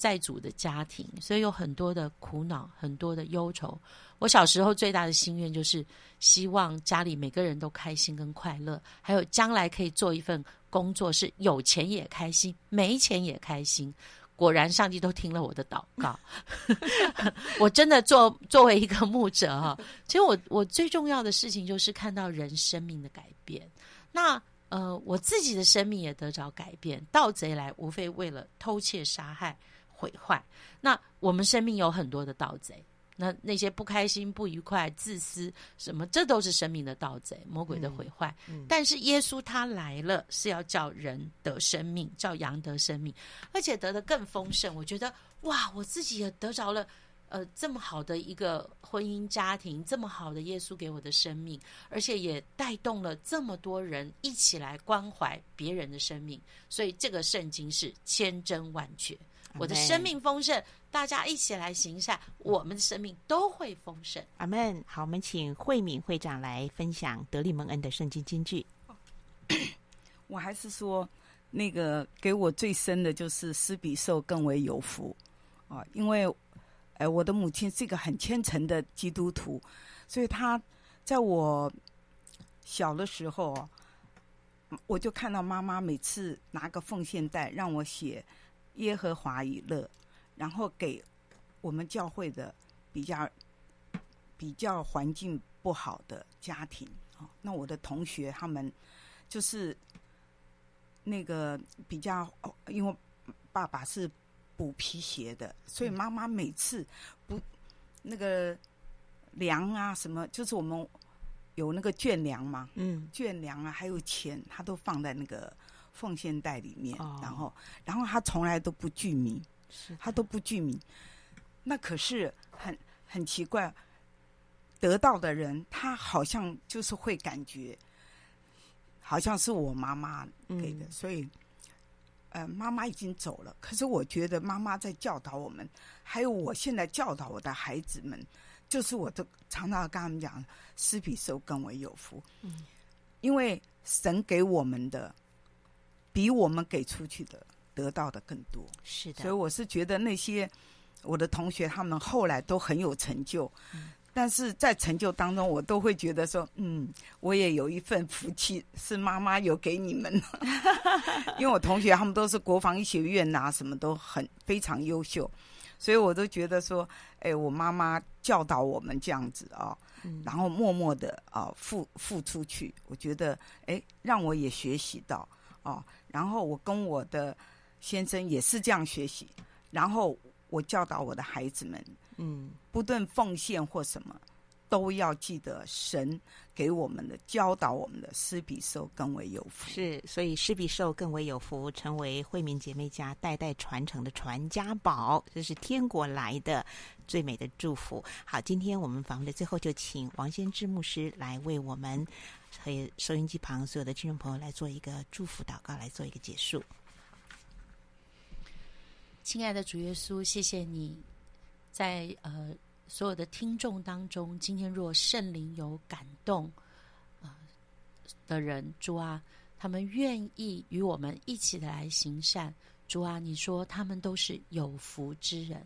债主的家庭，所以有很多的苦恼，很多的忧愁。我小时候最大的心愿就是希望家里每个人都开心跟快乐，还有将来可以做一份工作，是有钱也开心，没钱也开心。果然，上帝都听了我的祷告。[LAUGHS] 我真的作作为一个牧者哈，其实我我最重要的事情就是看到人生命的改变。那呃，我自己的生命也得着改变。盗贼来，无非为了偷窃、杀害、毁坏。那我们生命有很多的盗贼。那那些不开心、不愉快、自私什么，这都是生命的盗贼、魔鬼的毁坏。嗯嗯、但是耶稣他来了，是要叫人得生命，叫羊得生命，而且得的更丰盛。我觉得哇，我自己也得着了，呃，这么好的一个婚姻家庭，这么好的耶稣给我的生命，而且也带动了这么多人一起来关怀别人的生命。所以这个圣经是千真万确。我的生命丰盛，大家一起来行善，我们的生命都会丰盛。阿门。好，我们请慧敏会长来分享德利蒙恩的圣经金句。[COUGHS] 我还是说，那个给我最深的就是施比受更为有福啊，因为，哎，我的母亲是一个很虔诚的基督徒，所以她在我小的时候，我就看到妈妈每次拿个奉献袋让我写。耶和华以乐，然后给我们教会的比较比较环境不好的家庭啊，那我的同学他们就是那个比较，因为爸爸是补皮鞋的，所以妈妈每次不那个粮啊什么，就是我们有那个眷粮嘛，嗯，眷粮啊还有钱，他都放在那个。奉献袋里面，哦、然后，然后他从来都不具名，是他都不具名。那可是很很奇怪，得到的人他好像就是会感觉，好像是我妈妈给的，嗯、所以呃，妈妈已经走了，可是我觉得妈妈在教导我们，还有我现在教导我的孩子们，就是我都常常跟他们讲，施比受更为有福。嗯，因为神给我们的，比我们给出去的得到的更多。是的，所以我是觉得那些我的同学他们后来都很有成就。嗯但是在成就当中，我都会觉得说，嗯，我也有一份福气，是妈妈有给你们。[LAUGHS] 因为我同学他们都是国防医学院呐、啊，什么都很非常优秀，所以我都觉得说，哎，我妈妈教导我们这样子啊、哦，然后默默的啊、哦、付付出去，我觉得哎，让我也学习到哦，然后我跟我的先生也是这样学习，然后我教导我的孩子们。嗯，不论奉献或什么，都要记得神给我们的教导，我们的施比受更为有福。是，所以施比受更为有福，成为惠民姐妹家代代传承的传家宝，这是天国来的最美的祝福。好，今天我们访问的最后，就请王先知牧师来为我们和收音机旁所有的听众朋友来做一个祝福祷告，来做一个结束。亲爱的主耶稣，谢谢你。在呃所有的听众当中，今天若圣灵有感动啊、呃、的人，主啊，他们愿意与我们一起的来行善，主啊，你说他们都是有福之人。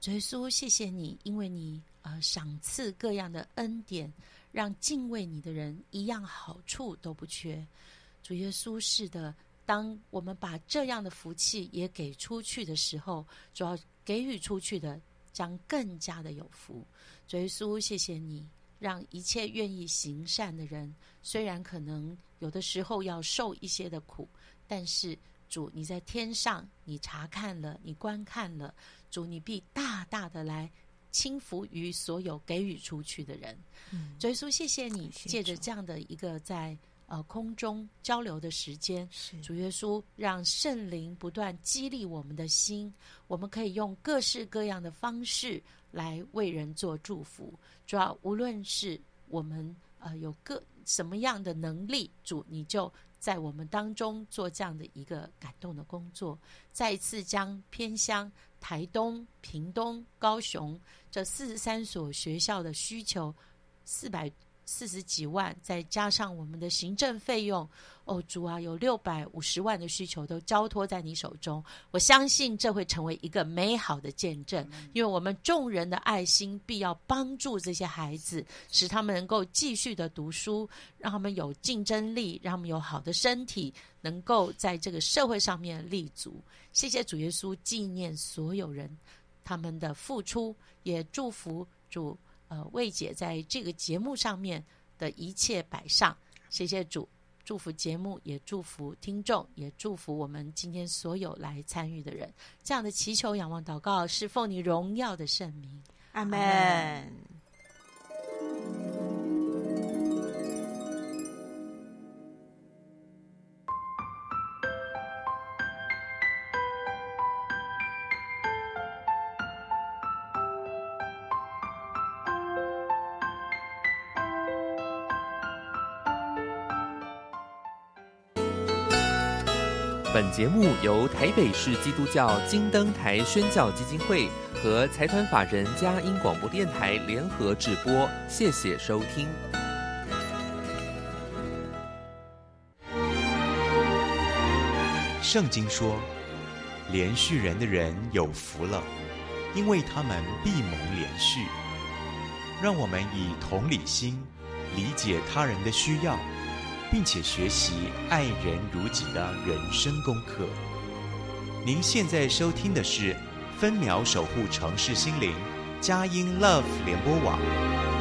主耶稣，谢谢你，因为你呃赏赐各样的恩典，让敬畏你的人一样好处都不缺。主耶稣，是的，当我们把这样的福气也给出去的时候，主要给予出去的。将更加的有福，主耶稣，谢谢你，让一切愿意行善的人，虽然可能有的时候要受一些的苦，但是主你在天上，你查看了，你观看了，主你必大大的来倾福于所有给予出去的人。嗯，主耶稣，谢谢你，借着这样的一个在。呃，空中交流的时间，主耶稣让圣灵不断激励我们的心，我们可以用各式各样的方式来为人做祝福。主要无论是我们呃有个什么样的能力，主你就在我们当中做这样的一个感动的工作，再一次将偏乡台东、屏东、高雄这四十三所学校的需求四百。四十几万，再加上我们的行政费用，哦，主啊，有六百五十万的需求都交托在你手中。我相信这会成为一个美好的见证，因为我们众人的爱心必要帮助这些孩子，使他们能够继续的读书，让他们有竞争力，让他们有好的身体，能够在这个社会上面立足。谢谢主耶稣，纪念所有人他们的付出，也祝福主。呃，魏姐在这个节目上面的一切摆上，谢谢主，祝福节目，也祝福听众，也祝福我们今天所有来参与的人。这样的祈求、仰望、祷告，是奉你荣耀的圣名，阿门。节目由台北市基督教金灯台宣教基金会和财团法人佳音广播电台联合制播，谢谢收听。圣经说，怜恤人的人有福了，因为他们必蒙怜恤。让我们以同理心理解他人的需要。并且学习爱人如己的人生功课。您现在收听的是分秒守护城市心灵佳音 Love 联播网。